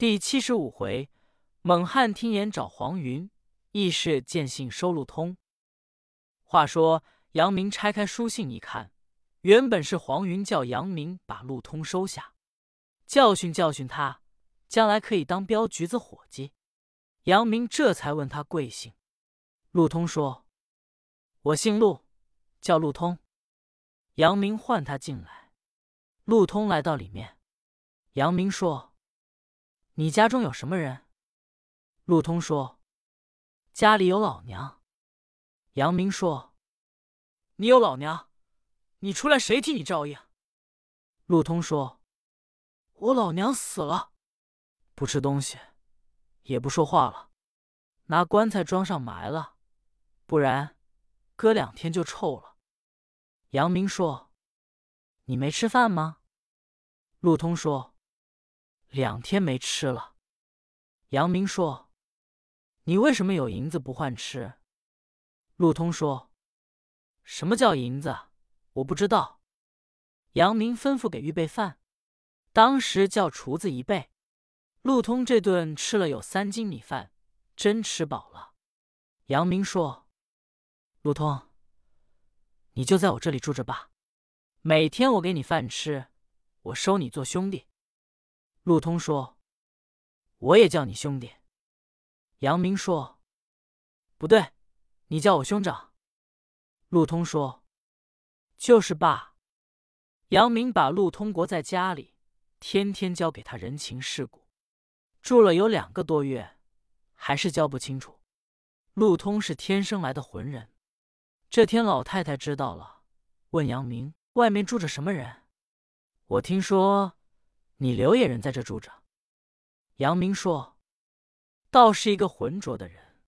第七十五回，猛汉听言找黄云，义士见信收路通。话说杨明拆开书信一看，原本是黄云叫杨明把路通收下，教训教训他，将来可以当镖局子伙计。杨明这才问他贵姓。路通说：“我姓陆，叫路通。”杨明唤他进来，路通来到里面，杨明说。你家中有什么人？陆通说：“家里有老娘。”杨明说：“你有老娘，你出来谁替你照应？”陆通说：“我老娘死了，不吃东西，也不说话了，拿棺材装上埋了，不然隔两天就臭了。”杨明说：“你没吃饭吗？”陆通说。两天没吃了，杨明说：“你为什么有银子不换吃？”陆通说：“什么叫银子？我不知道。”杨明吩咐给预备饭，当时叫厨子一备。陆通这顿吃了有三斤米饭，真吃饱了。杨明说：“陆通，你就在我这里住着吧，每天我给你饭吃，我收你做兄弟。”陆通说：“我也叫你兄弟。”杨明说：“不对，你叫我兄长。”陆通说：“就是爸。”杨明把陆通国在家里，天天教给他人情世故，住了有两个多月，还是教不清楚。陆通是天生来的浑人。这天老太太知道了，问杨明：“外面住着什么人？”我听说。你刘野人在这住着，杨明说：“倒是一个浑浊的人。”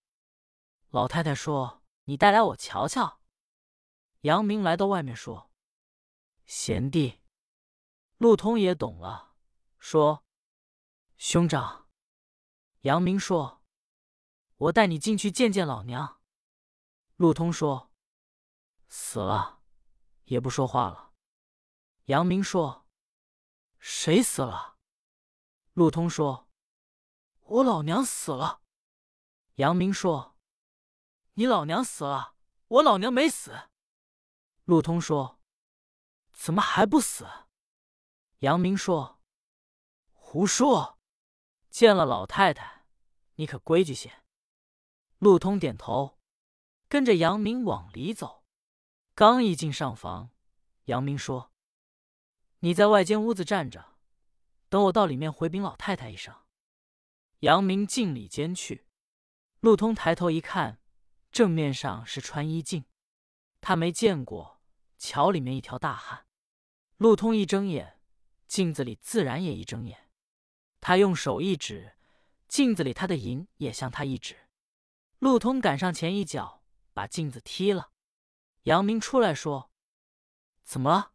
老太太说：“你带来我瞧瞧。”杨明来到外面说：“贤弟。”陆通也懂了，说：“兄长。”杨明说：“我带你进去见见老娘。”陆通说：“死了，也不说话了。”杨明说。谁死了？陆通说：“我老娘死了。”杨明说：“你老娘死了，我老娘没死。”陆通说：“怎么还不死？”杨明说：“胡说！见了老太太，你可规矩些。”陆通点头，跟着杨明往里走。刚一进上房，杨明说。你在外间屋子站着，等我到里面回禀老太太一声。杨明进里间去，陆通抬头一看，正面上是穿衣镜，他没见过，瞧里面一条大汉。陆通一睁眼，镜子里自然也一睁眼。他用手一指，镜子里他的影也向他一指。陆通赶上前一脚，把镜子踢了。杨明出来说：“怎么了？”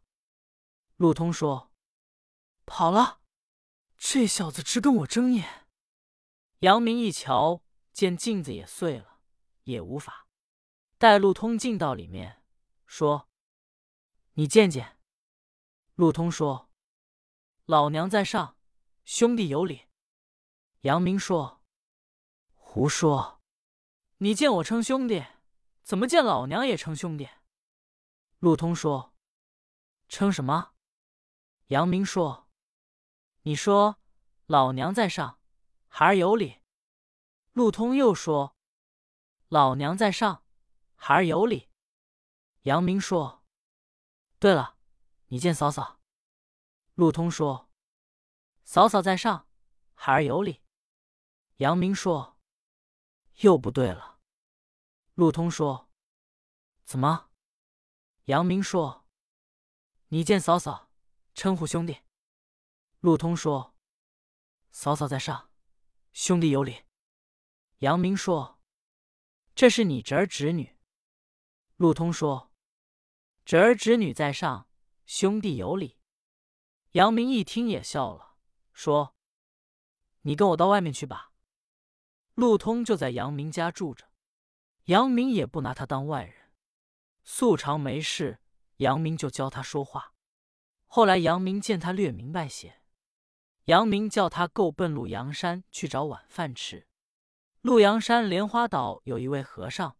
陆通说：“跑了，这小子直跟我睁眼。”杨明一瞧，见镜子也碎了，也无法。带陆通进到里面，说：“你见见。”陆通说：“老娘在上，兄弟有礼。”杨明说：“胡说！你见我称兄弟，怎么见老娘也称兄弟？”陆通说：“称什么？”杨明说：“你说老娘在上，孩儿有礼。”陆通又说：“老娘在上，孩儿有礼。”杨明说：“对了，你见嫂嫂。”陆通说：“嫂嫂在上，孩儿有礼。”杨明说：“又不对了。”陆通说：“怎么？”杨明说：“你见嫂嫂。”称呼兄弟，陆通说：“嫂嫂在上，兄弟有礼。”杨明说：“这是你侄儿侄女。”陆通说：“侄儿侄女在上，兄弟有礼。”杨明一听也笑了，说：“你跟我到外面去吧。”陆通就在杨明家住着，杨明也不拿他当外人，素常没事，杨明就教他说话。后来杨明见他略明白些，杨明叫他够奔陆阳山去找晚饭吃。陆阳山莲花岛有一位和尚，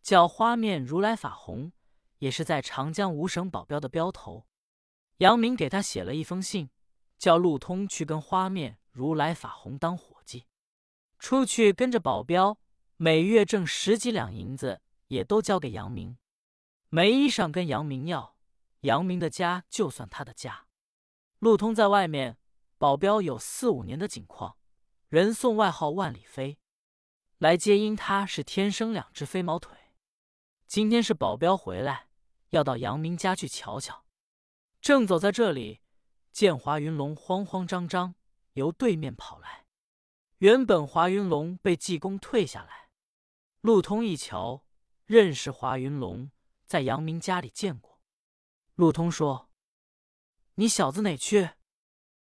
叫花面如来法红，也是在长江五省保镖的镖头。杨明给他写了一封信，叫陆通去跟花面如来法红当伙计，出去跟着保镖，每月挣十几两银子，也都交给杨明。没衣裳跟杨明要，杨明的家就算他的家。陆通在外面。保镖有四五年的景况，人送外号万里飞。来接因他是天生两只飞毛腿。今天是保镖回来，要到杨明家去瞧瞧。正走在这里，见华云龙慌慌张张由对面跑来。原本华云龙被济公退下来，陆通一瞧，认识华云龙，在杨明家里见过。陆通说：“你小子哪去？”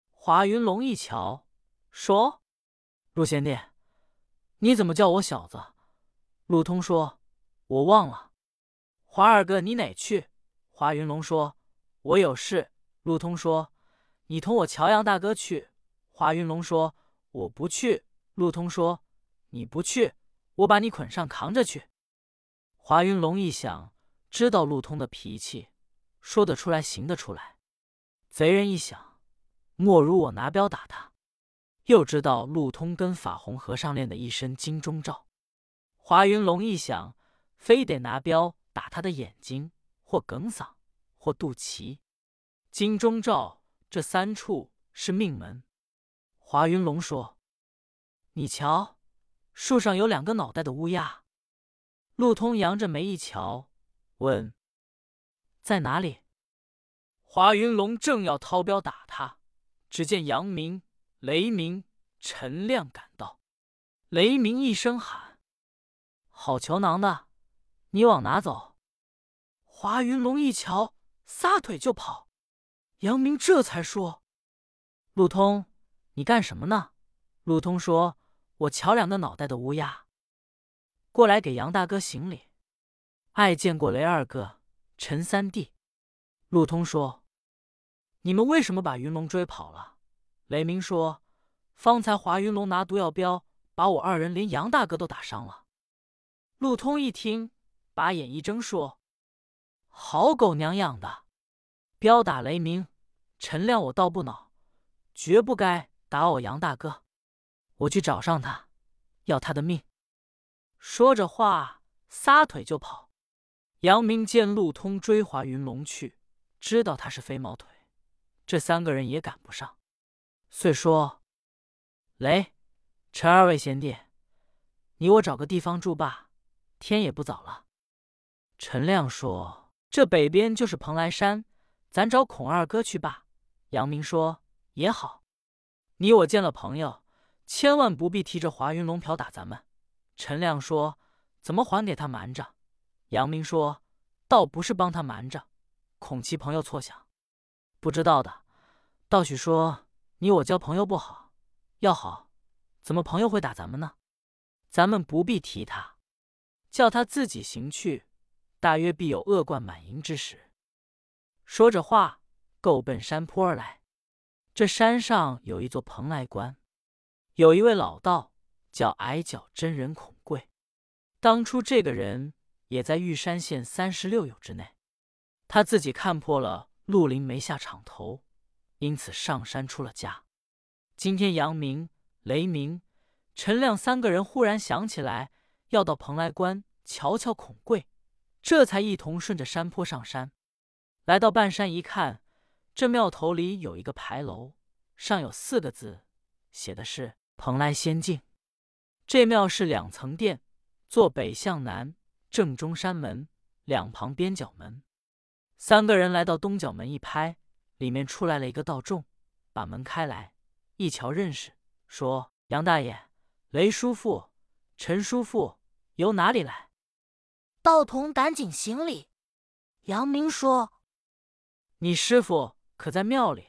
华云龙一瞧，说：“陆贤弟，你怎么叫我小子？”陆通说：“我忘了。”华二哥，你哪去？华云龙说：“我有事。”陆通说：“你同我乔阳大哥去。”华云龙说：“我不去。”陆通说：“你不去，我把你捆上扛着去。”华云龙一想，知道陆通的脾气，说得出来，行得出来。贼人一想。莫如我拿镖打他，又知道陆通跟法红和尚练的一身金钟罩。华云龙一想，非得拿镖打他的眼睛，或梗嗓，或肚脐。金钟罩这三处是命门。华云龙说：“你瞧，树上有两个脑袋的乌鸦。”陆通扬着眉一瞧，问：“在哪里？”华云龙正要掏镖打他。只见杨明、雷鸣、陈亮赶到。雷鸣一声喊：“好球囊的，你往哪走？”华云龙一瞧，撒腿就跑。杨明这才说：“陆通，你干什么呢？”陆通说：“我瞧两个脑袋的乌鸦，过来给杨大哥行礼。爱见过雷二哥、陈三弟。”陆通说。你们为什么把云龙追跑了？雷鸣说：“方才华云龙拿毒药镖，把我二人连杨大哥都打伤了。”陆通一听，把眼一睁，说：“好狗娘养的，镖打雷鸣、陈亮，我倒不恼，绝不该打我杨大哥。我去找上他，要他的命。”说着话，撒腿就跑。杨明见陆通追华云龙去，知道他是飞毛腿。这三个人也赶不上，遂说：“雷、陈二位贤弟，你我找个地方住罢，天也不早了。”陈亮说：“这北边就是蓬莱山，咱找孔二哥去罢。”杨明说：“也好，你我见了朋友，千万不必提着华云龙瓢打咱们。”陈亮说：“怎么还给他瞒着？”杨明说：“倒不是帮他瞒着，恐其朋友错想。”不知道的，道许说你我交朋友不好，要好，怎么朋友会打咱们呢？咱们不必提他，叫他自己行去，大约必有恶贯满盈之时。说着话，够奔山坡而来。这山上有一座蓬莱关，有一位老道叫矮脚真人孔贵。当初这个人也在玉山县三十六友之内，他自己看破了。陆林没下场头，因此上山出了家。今天杨明、雷鸣、陈亮三个人忽然想起来要到蓬莱关瞧瞧孔贵，这才一同顺着山坡上山。来到半山一看，这庙头里有一个牌楼，上有四个字，写的是“蓬莱仙境”。这庙是两层殿，坐北向南，正中山门，两旁边角门。三个人来到东角门一拍，里面出来了一个道众，把门开来，一瞧认识，说：“杨大爷、雷叔父、陈叔父，由哪里来？”道童赶紧行礼。杨明说：“你师傅可在庙里？”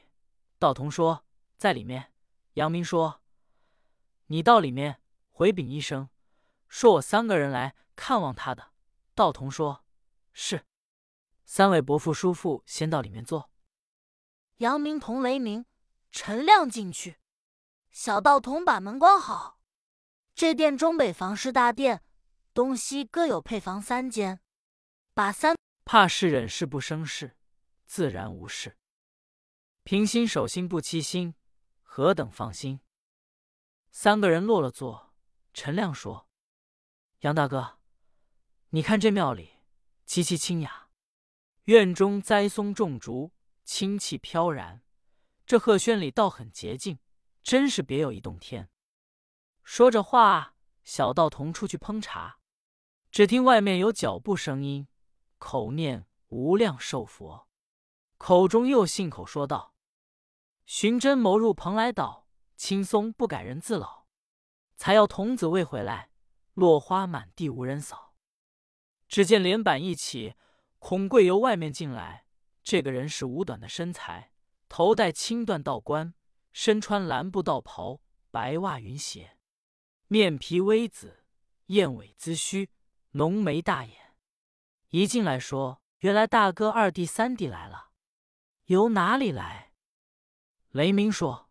道童说：“在里面。”杨明说：“你到里面回禀一声，说我三个人来看望他的。”道童说：“是。”三位伯父叔父先到里面坐。杨明同雷鸣、陈亮进去。小道童把门关好。这殿中北房是大殿，东西各有配房三间。把三怕是忍事不生事，自然无事。平心守心不欺心，何等放心？三个人落了座，陈亮说：“杨大哥，你看这庙里极其清雅，院中栽松种竹，清气飘然。这鹤轩里倒很洁净，真是别有一洞天。”说着话，小道童出去烹茶，只听外面有脚步声音，口念无量寿佛，口中又信口说道：“寻真谋入蓬莱岛，青松不改人自老。才要童子未回来，落花满地无人扫。”只见帘板一起，孔贵由外面进来。这个人是五短的身材，头戴青缎道冠，身穿蓝布道袍，白袜云鞋。面皮微紫，燕尾髭须，浓眉大眼。一进来说：“原来大哥、二弟、三弟来了，由哪里来？”雷鸣说：“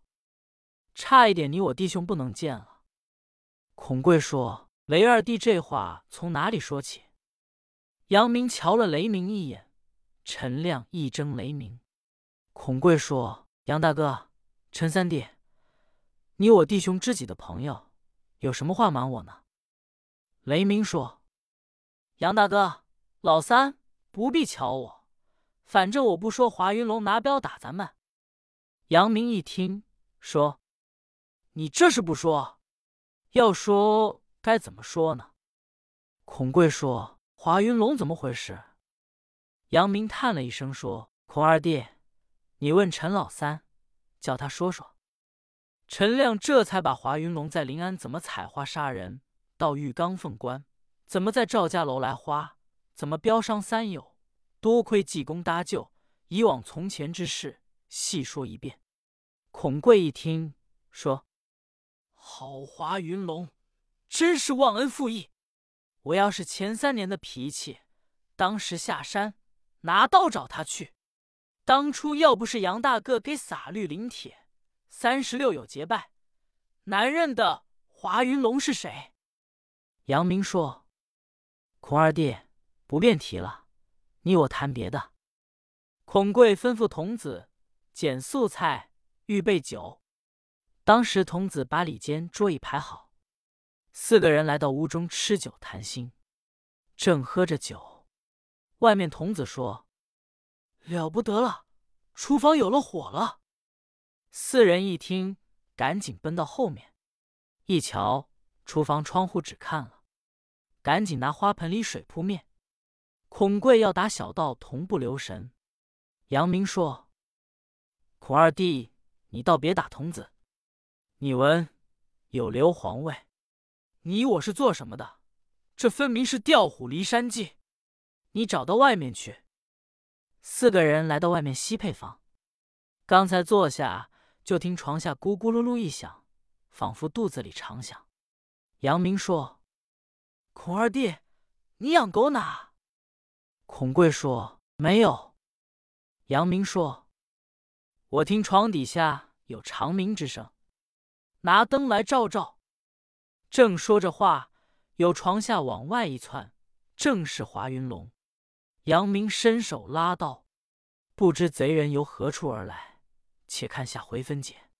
差一点，你我弟兄不能见了。”孔贵说：“雷二弟这话从哪里说起？”杨明瞧了雷鸣一眼，陈亮一怔雷鸣。孔贵说：“杨大哥，陈三弟，你我弟兄知己的朋友。”有什么话瞒我呢？雷鸣说：“杨大哥，老三不必瞧我，反正我不说，华云龙拿镖打咱们。”杨明一听说：“你这是不说，要说该怎么说呢？”孔贵说：“华云龙怎么回事？”杨明叹了一声说：“孔二弟，你问陈老三，叫他说说。”陈亮这才把华云龙在临安怎么采花杀人，到玉刚凤关怎么在赵家楼来花，怎么标伤三友，多亏济公搭救，以往从前之事细说一遍。孔贵一听说：“好华云龙，真是忘恩负义！我要是前三年的脾气，当时下山拿刀找他去。当初要不是杨大哥给撒绿灵帖。”三十六友结拜，难认的华云龙是谁？杨明说：“孔二弟，不便提了，你我谈别的。”孔贵吩咐童子捡素菜，预备酒。当时童子把里间桌椅排好，四个人来到屋中吃酒谈心，正喝着酒，外面童子说：“了不得了，厨房有了火了。”四人一听，赶紧奔到后面，一瞧，厨房窗户纸看了，赶紧拿花盆里水扑面。孔贵要打小道童不留神，杨明说：“孔二弟，你倒别打童子，你闻有硫磺味，你我是做什么的？这分明是调虎离山计，你找到外面去。”四个人来到外面西配房，刚才坐下。就听床下咕咕噜噜一响，仿佛肚子里常响。杨明说：“孔二弟，你养狗哪？”孔贵说：“没有。”杨明说：“我听床底下有长鸣之声，拿灯来照照。”正说着话，有床下往外一窜，正是华云龙。杨明伸手拉道：“不知贼人由何处而来。”且看下回分解。